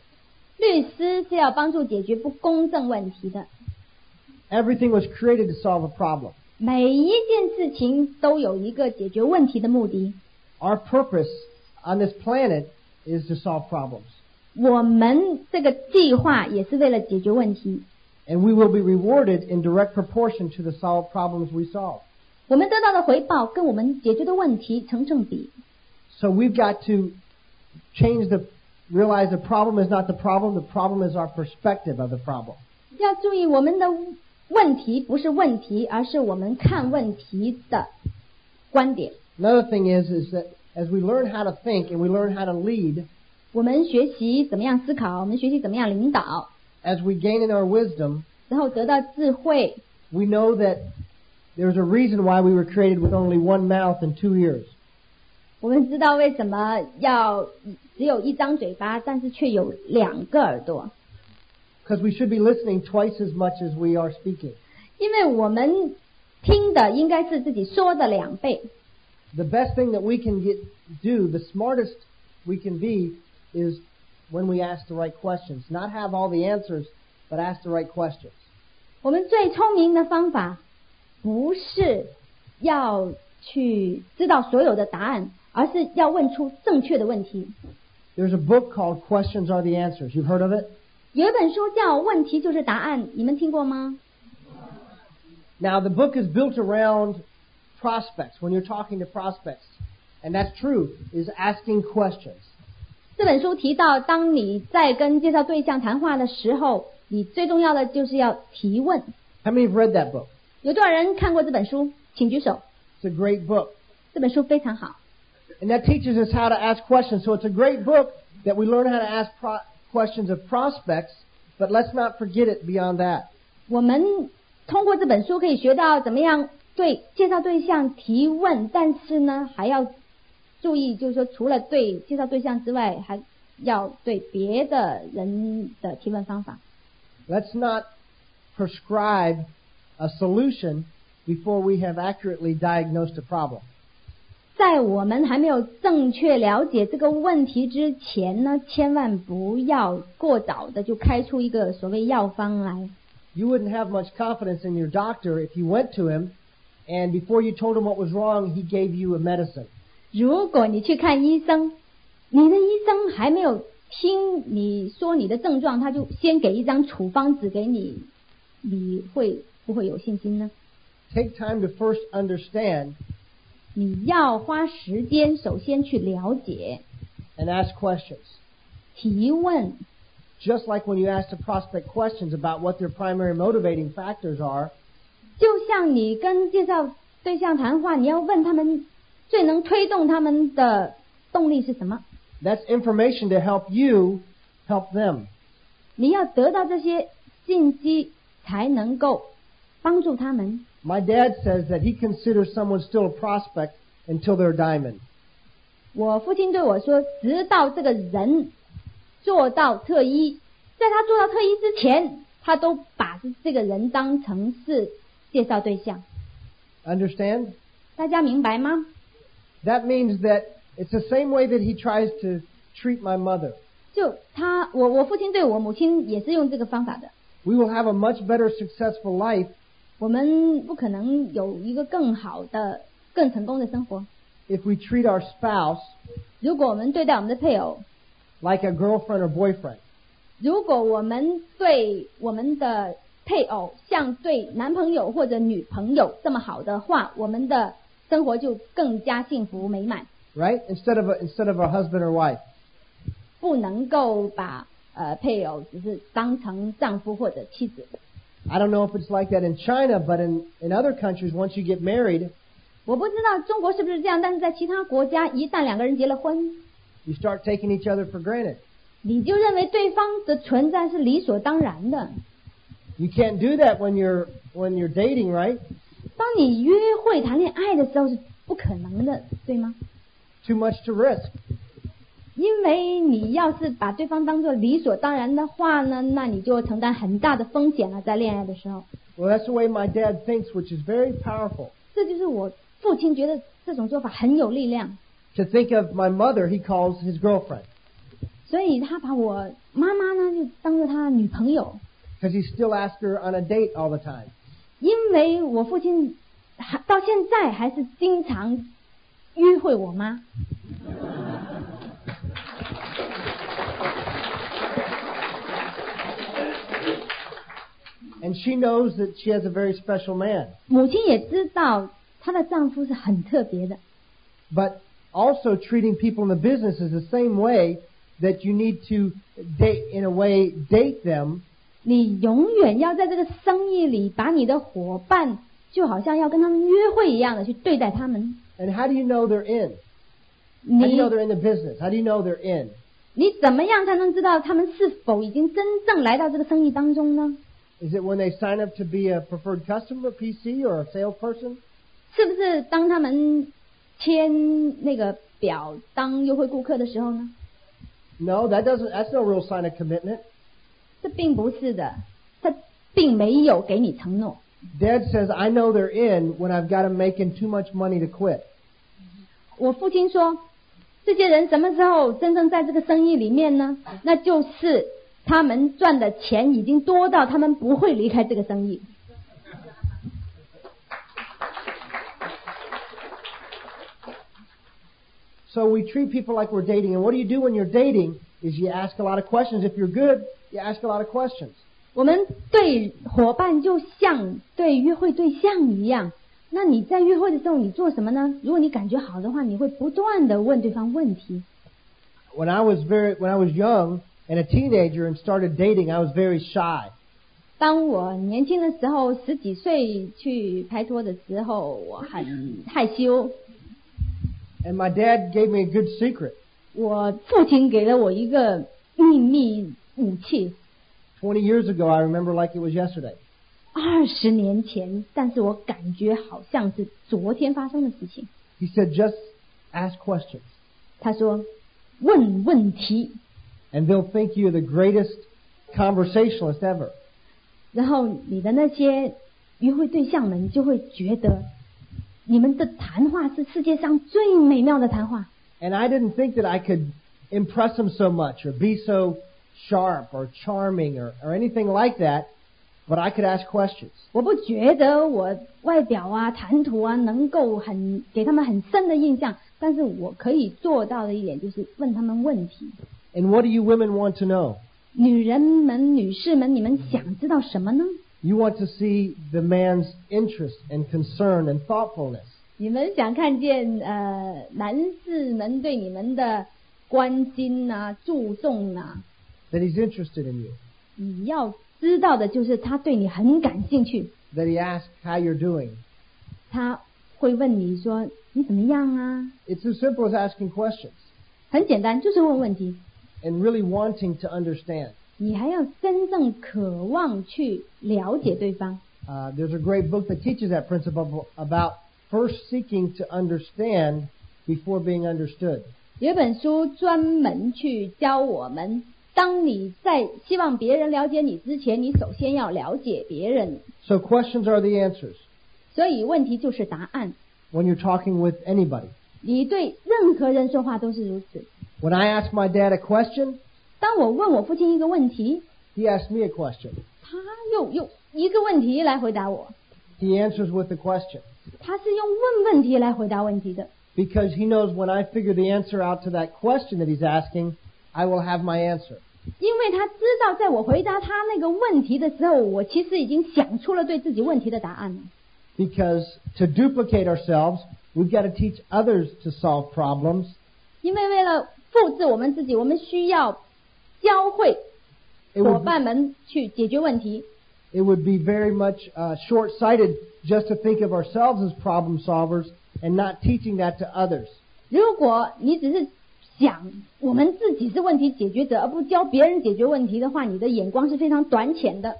律师是要帮助解决不公正问题的。 Everything was created to solve a problem. 每一件事情都有一个解决问题的目的。 Our purpose on this planet is to solve problems. 我们这个计划也是为了解决问题， And we will be rewarded in direct proportion to the solved problems we solve. 我们得到的回报跟我们解决的问题成正比。 So we've got to change the, realize the problem is not the problem, the problem is our perspective of the problem. 要注意，我们的问题不是问题，而是我们看问题的观点。 Another thing is, is that as we learn how to think and we learn how to lead, 我们学习怎么样思考，我们学习怎么样领导， as we gain in our wisdom, 然后得到智慧。 we know that there's a reason why we were created with only one mouth and two ears. 我们知道为什么要只有一张嘴巴，但是却有两个耳朵， Because we should be listening twice as much as we are speaking. 因为我们听的应该是自己说的两倍。 The best thing that we can get do, the smartest we can be, is when we ask the right questions. Not have all the answers, but ask the right questions. 我们最聪明的方法，不是要去知道所有的答案，而是要问出正确的问题。 There's a book called Questions Are the Answers. You've heard of it? 有一本书叫《问题就是答案》，你们听过吗？ Now, the book is built around prospects, when you're talking to prospects. And that's true, is asking questions. 这本书提到，当你在跟介绍对象谈话的时候，你最重要的就是要提问。 How many have read that book? 有多少人看过这本书？请举手。 It's a great book. 这本书非常好， And that teaches us how to ask questions. So it's a great book that we learn how to ask pro- questions of prospects, but let's not forget it beyond that. 我们通过这本书可以学到怎么样对介绍对象提问，但是呢，还要 注意，就是说除了对介绍对象之外，还要对别的人的提问方法。 Let's not prescribe a solution before we have accurately diagnosed a problem. 在我们还没有正确了解这个问题之前呢，千万不要过早的就开出一个所谓药方来。 You wouldn't have much confidence in your doctor if you went to him and before you told him what was wrong, he gave you a medicine. 如果你去看医生，你的医生还没有听你说你的症状，他就先给一张处方纸给你，你会不会有信心呢？Take time to first understand 你要花时间，首先去了解、and ask questions. 提问，Just like when you ask the prospect questions about what their primary motivating factors are, 就像你跟介绍对象谈话，你要问他们最能推动他们的动力是什么？that's information to help you help them. 你要得到这些信息，才能够帮助他们。My dad says that he considers someone still a prospect until they're a diamond. 我父亲对我说，直到这个人做到特一，在他做到特一之前，他都把这个人当成是介绍对象。Understand? 大家明白吗？That means that it's the same way that he tries to treat my mother. 就他，我我父亲对我母亲也是用这个方法的。 We will have a much better successful life 我们不可能有一个更好的、更成功的生活， if we treat our spouse 如果我们对待我们的配偶， like a girlfriend or boyfriend. 如果我们对我们的配偶像对男朋友或者女朋友这么好的话，我们的 生活就更加幸福美满。right? Instead of a, instead of a husband or wife. 不能够把呃配偶只是当成丈夫或者妻子。I don't know if it's like that in China, but in, in other countries, once you get married, 我不知道中国是不是这样，但是在其他国家，一旦两个人结了婚，you start taking each other for granted. 你就认为对方的存在是理所当然的。You can't do that when you're when you're dating, right? 当你约会谈恋爱的时候是不可能的，对吗？Too much to risk. 因为你要是把对方当做理所当然的话呢，那你就承担很大的风险了，在恋爱的时候。Well, that's the way my dad thinks, which is very powerful. 这就是我父亲觉得这种做法很有力量，To think of my mother, he calls his girlfriend 所以他把我妈妈呢就当做他女朋友，because he still asks her on a date all the time. 因为我父亲还到现在还是经常约会我妈。 And she knows that she has a very special man. 母亲也知道她的丈夫是很特别的， But also treating people in the business is the same way that you need to date, in a way, date them 你永远要在这个生意里把你的伙伴就好像要跟他们约会一样的去对待他们。And how do you know they're in? How do you know they're in the business? How do you know they're in? 你怎么样才能知道他们是否已经真正来到这个生意当中呢？Is it when they sign up to be a preferred customer, PC, or a salesperson? 是不是当他们签那个表当优惠顾客的时候呢？No, that doesn't. That's no real sign of commitment. 这并不是的，他并没有给你承诺。 Dad says, "I know they're in when I've got them making too much money to quit." 我父亲说，这些人什么时候真正在这个生意里面呢？那就是他们赚的钱已经多到他们不会离开这个生意。 So we treat people like we're dating. And what do you do when you're dating? Is you ask a lot of questions. If you're good, you ask a lot of questions. 我们对伙伴就像对约会对象一样。那你在约会的时候，你做什么呢？如果你感觉好的话，你会不断的问对方问题。When I was very, when I was young and a teenager and started dating, I was very shy. 当我年轻的时候，十几岁去拍拖的时候，我很害羞。And my dad gave me a good secret. 我父亲给了我一个秘密武器， 20 years ago, I remember like it was yesterday. 二十年前，但是我感觉好像是昨天发生的事情。 He said, just ask questions. 他说：“问问题， And they'll think you're the greatest conversationalist ever. 然后你的那些约会对象们就会觉得，你们的谈话是世界上最美妙的谈话。 And I didn't think that I could impress them so much or be so sharp or charming or, or anything like that, but I could ask questions. 我不觉得我外表啊、谈吐啊能够很给他们很深的印象，但是我可以做到的一点就是问他们问题。 And what do you women want to know? 女人们、女士们，你们想知道什么呢？ You want to see the man's interest and concern and thoughtfulness. 你们想看见呃男士们对你们的关心啊、注重啊， That he's interested in you. 你要知道的就是他对你很感兴趣， That he asks how you're doing. 他会问你说你怎么样啊？ It's as simple as asking questions 很简单，就是问问题。 and really wanting to understand. 你还要真正渴望去了解对方。 Uh, there's a great book that teaches that principle about first seeking to understand before being understood. 有一本书专门去教我们， 当你在希望别人了解你之前，你首先要了解别人。 So questions are the answers 所以问题就是答案。 when you're talking with anybody. 你对任何人说话都是如此。 When I ask my dad a question, 当我问我父亲一个问题， he asks me a question. 他又用一个问题来回答我， He answers with the question 他是用问问题来回答问题的， because he knows when I figure the answer out to that question that he's asking, I will have my answer. 因为他知道在我回答他那个问题的时候，我其实已经想出了对自己问题的答案了。 Because to duplicate ourselves, we've got to teach others to solve problems. 因为为了复制我们自己，我们需要教会 It 伙 would, 伴们去解决问题。 it would be very much uh, short-sighted just to think of ourselves as problem solvers and not teaching that to others. 如果你只是 想我们自己是问题解决者，而不教别人解决问题的话，你的眼光是非常短浅的。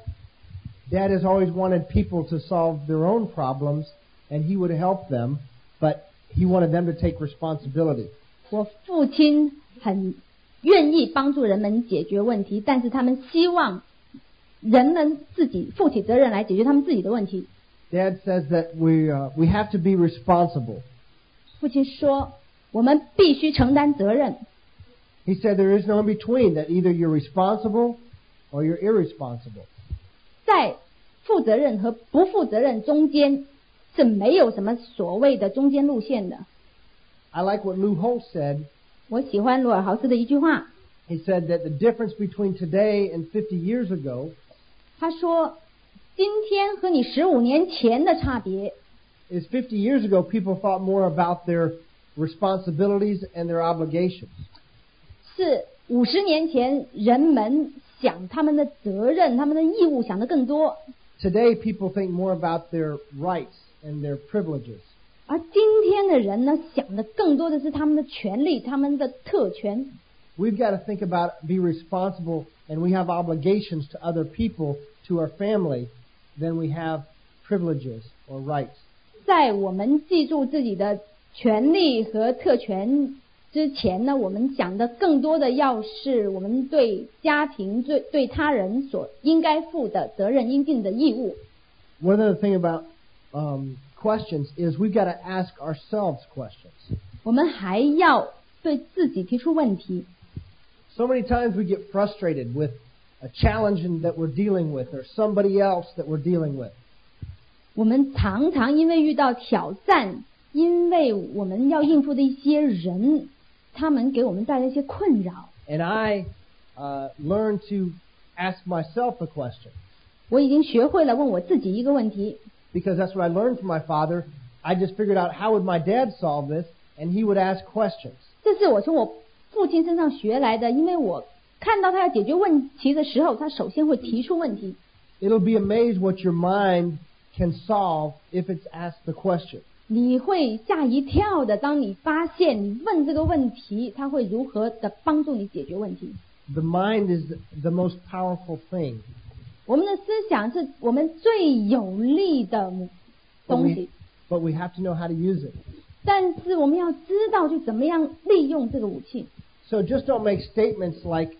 Dad has always wanted people to solve their own problems, and he would help them, but he wanted them to take responsibility. 我父亲很愿意帮助人们解决问题，但是他们希望人们自己负起责任来解决他们自己的问题。 Dad says that we uh, we have to be responsible. 父亲说， 我们必须承担责任。 He said there is no in between, that either you're responsible or you're irresponsible. 在负责任和不负责任中间是没有什么所谓的中间路线的。 I like what Lou Holt said. 我喜欢罗尔豪斯的一句话， He said that the difference between today and 50 years ago 他说：“今天和你十五年前的差别， is 50 years ago people thought more about their responsibilities and their obligations. 是五十年前人们想他们的责任、他们的义务想得更多， Today people think more about their rights and their privileges. 而今天的人呢，想的更多的是他们的权利、他们的特权。 We've got to think about be responsible and we have obligations to other people, to our family, than we have privileges or rights. 在我们记住自己的 权利和特权之前呢，我们想的更多的要是我们对家庭、对对他人所应该负的责任、应尽的义务。One other thing about um, questions is we've got to ask ourselves questions. 我们还要对自己提出问题。So many times we get frustrated with a challenge that we're dealing with or somebody else that we're dealing with. 我们常常因为遇到挑战，因为我们要应付的一些人，他们给我们带来一些困扰。 And I uh, learned to ask myself a question 我已经学会了问我自己一个问题， because that's what I learned from my father. I just figured out how would my dad solve this, and he would ask questions. 这是我从我父亲身上学来的。因为我看到他要解决问题的时候，他首先会提出问题。 It'll be amazed what your mind can solve if it's asked the question. 你会吓一跳的，当你发现你问这个问题，他会如何的帮助你解决问题。The mind is the most powerful thing. 我们的思想是我们最有力的东西。but we have to know how to use it. 但是我们要知道去怎么样利用这个武器。So just don't make statements like,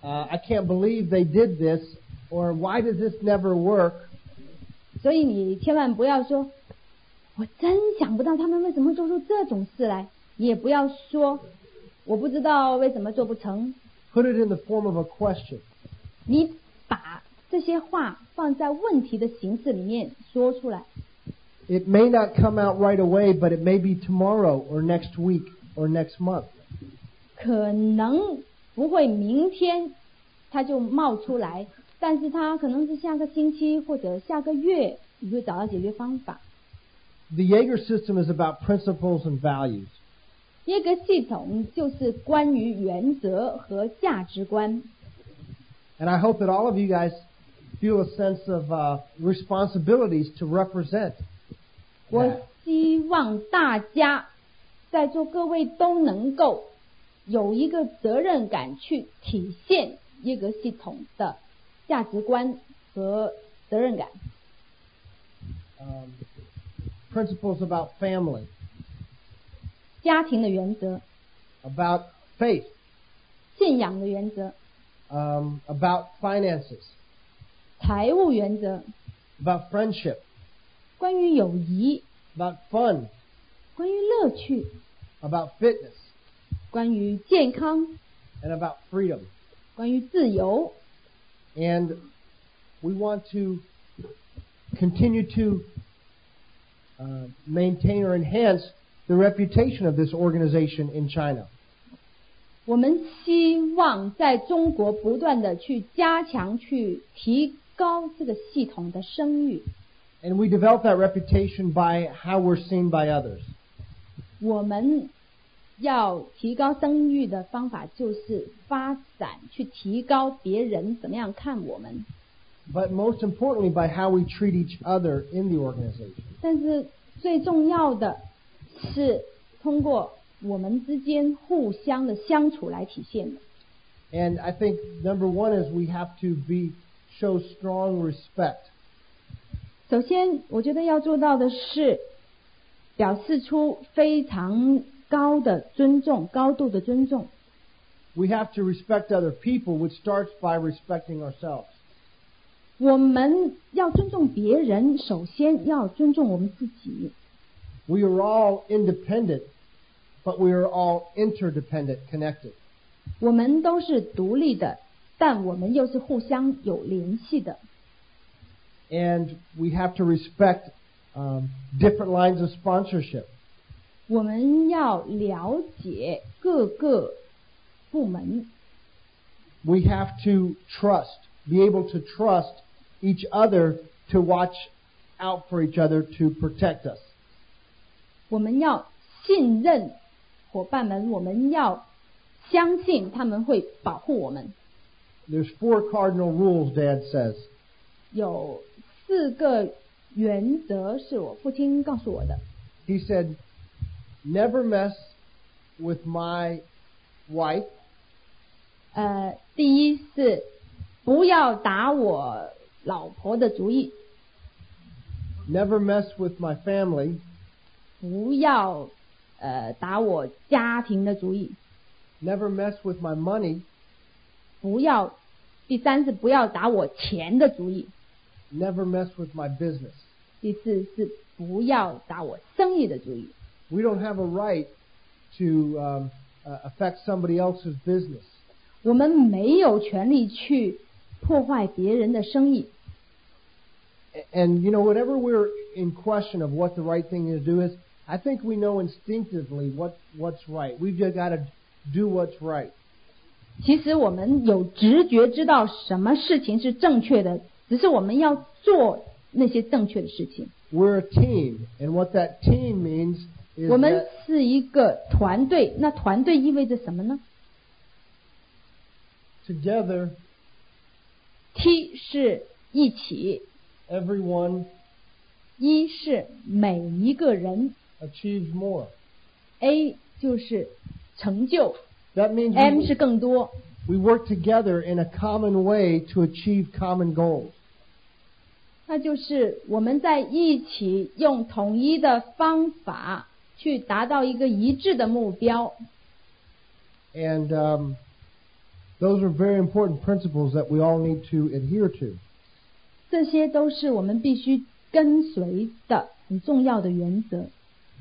uh, I can't believe they did this, or why does this never work? 所以你千万不要说，我真想不到他们为什么做出这种事来，也不要说，我不知道为什么做不成。Put it in the form of a question. 你把这些话放在问题的形式里面说出来。It may not come out right away, but it may be tomorrow, or next week, or next month. 可能不会明天它就冒出来，但是它可能是下个星期或者下个月，你会找到解决方法。The Jaeger system is about principles and values. 一个系统就是关于原则和价值观。And I hope that all of you guys feel a sense of uh, responsibilities to represent. 我希望大家在座各位都能够有一个责任感去体现一个系统的价值观和责任感。Um, principles about family, 家庭的原则、 about faith, 信仰的原则、 um, about finances, 财务原则、 about friendship, 关于友谊、 about fun, 关于乐趣、 about fitness, 关于健康、 and about freedom. 关于自由。 And we want to continue to uh, maintain or enhance the reputation of this organization in China. 我们希望在中国不断的去加强、去提高这个系统的声誉。And we develop that reputation by how we're seen by others. 我们要提高声誉的方法就是发展，去提高别人怎么样看我们。but most importantly by how we treat each other in the organization. 但是最重要的是通过我们之间互相的相处来体现的。 And I think number one is we have to be show strong respect. 首先，我觉得要做到的是表示出非常高的尊重、高度的尊重。 We have to respect other people, which starts by respecting ourselves. 我们要尊重别人，首先要尊重我们自己。We are all independent, but we are all interdependent, connected. 我们都是独立的，但我们又是互相有联系的。And we have to respect um, different lines of sponsorship. 我们要了解各个部门，We have to trust, be able to trust each other to watch out for each other to protect us. 我们要信任伙伴们，我们要相信他们会保护我们。 There's four cardinal rules, Dad says. 有四个原则是我父亲告诉我的。 He said, never mess with my wife, 呃，第一是不要打我 老婆的主意，never mess with my family, 不要呃打我家庭的主意，never mess with my money, 不要第三是不要打我钱的主意，never mess with my business. 第四是不要打我生意的主意。We don't have a right to um, uh, affect somebody else's business. 我们没有权利去破坏别人的生意。And you know, whenever we're in question of what the right thing to do is, I think we know instinctively what what's right. We've just got to do what's right. 其实我们有直觉知道什么事情是正确的，只是我们要做那些正确的事情。 We're a team, and what that team means is 我们 that 是一个团队，那团队意味着什么呢 together, ？T 是一起， everyone 一是每一个人 achieves more. ，A 就是成就 That means ，M we, 是更多。 we work together in a common way to achieve common goals. 那就是我们在一起用统一的方法去达到一个一致的目标。 And um, those are very important principles that we all need to adhere to. 这些都是我们必须跟随的很重要的原则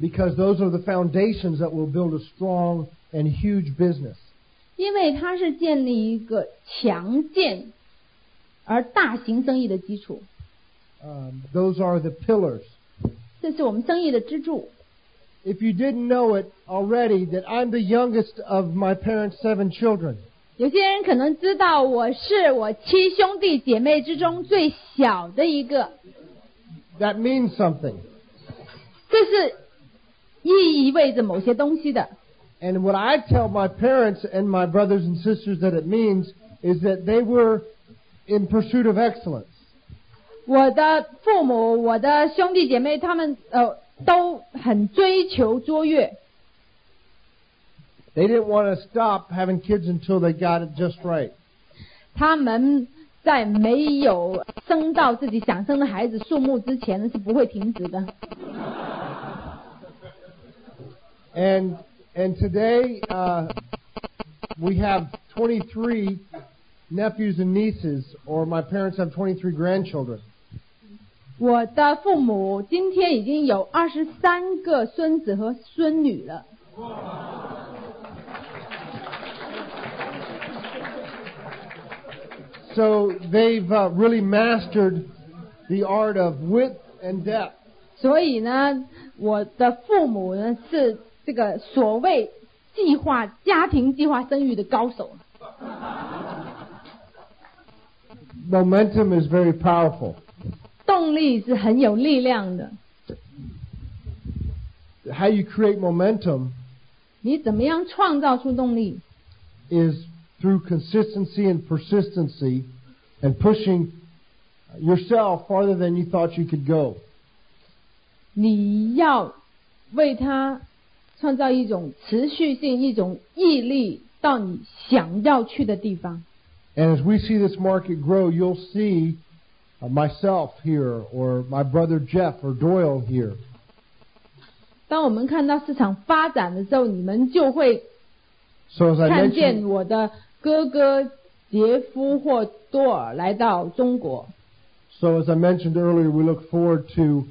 ，because those are the foundations that will build a strong and huge business. 因为它是建立一个强健而大型生意的基础，Um, those are the pillars. 这是我们生意的支柱。If you didn't know it already, that I'm the youngest of my parents' seven children. 有些人可能知道我是我七兄弟姐妹之中最小的一个，That means something. 这是意味着某些东西的。And what I tell my parents and my brothers and sisters that it means is that they were in pursuit of excellence. 我的父母、我的兄弟姐妹，他们呃都很追求卓越，They didn't want to stop having kids until they got it just right. 他们在没有生到自己想生的孩子数目之前呢，是不会停止的。 And and today uh, we have 23 nephews and nieces, or my parents have 23 grandchildren. 我的父母今天已经有二十三个孙子和孙女了， So they've uh, really mastered the art of width and depth. 所以呢，我的父母呢是这个所谓计划家庭计划生育的高手。 Momentum is very powerful. 动力是很有力量的。 How you create momentum 你怎么样创造出动力？ is through consistency and persistency and pushing yourself farther than you thought you could go. 你要为他创造一种持续性、一种毅力，到你想要去的地方。 And as we see this market grow, you'll see uh, myself here, or my brother Jeff, or Doyle here. 当我们看到市场发展的时候，你们就会 So as I 看见 mentioned, 我的 哥哥杰夫或多尔来到中国。 so as I mentioned earlier, we look forward to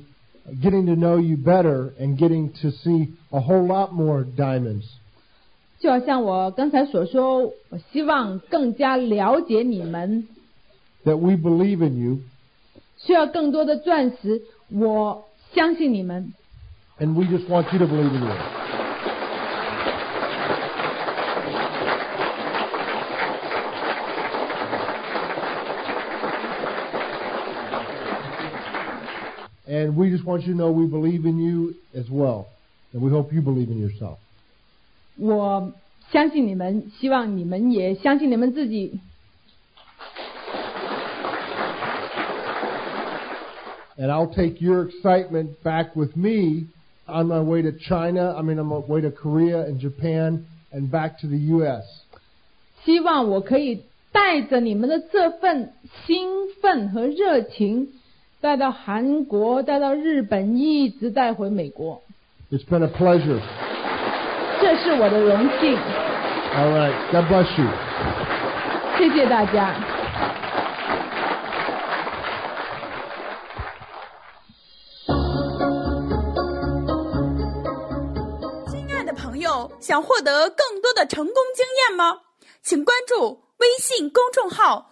getting to know you better and getting to see a whole lot more diamonds. 就好像我刚才所说，我希望更加了解你们， That we believe in you, 需要更多的钻石。我相信你们， and we just want you to believe in you. And we just want you to know we believe in you as well. And we hope you believe in yourself. 我相信你们，希望你们也相信你们自己。 And I'll take your excitement back with me on my way to China, I mean, on my way to Korea and Japan and back to the U.S. 希望我可以带着你们的这份兴奋和热情， 带到韩国，带到日本，一直带回美国。It's been a pleasure. 这是我的荣幸，All right. God bless you. 谢谢大家。亲爱的朋友，想获得更多的成功经验吗？请关注微信公众号“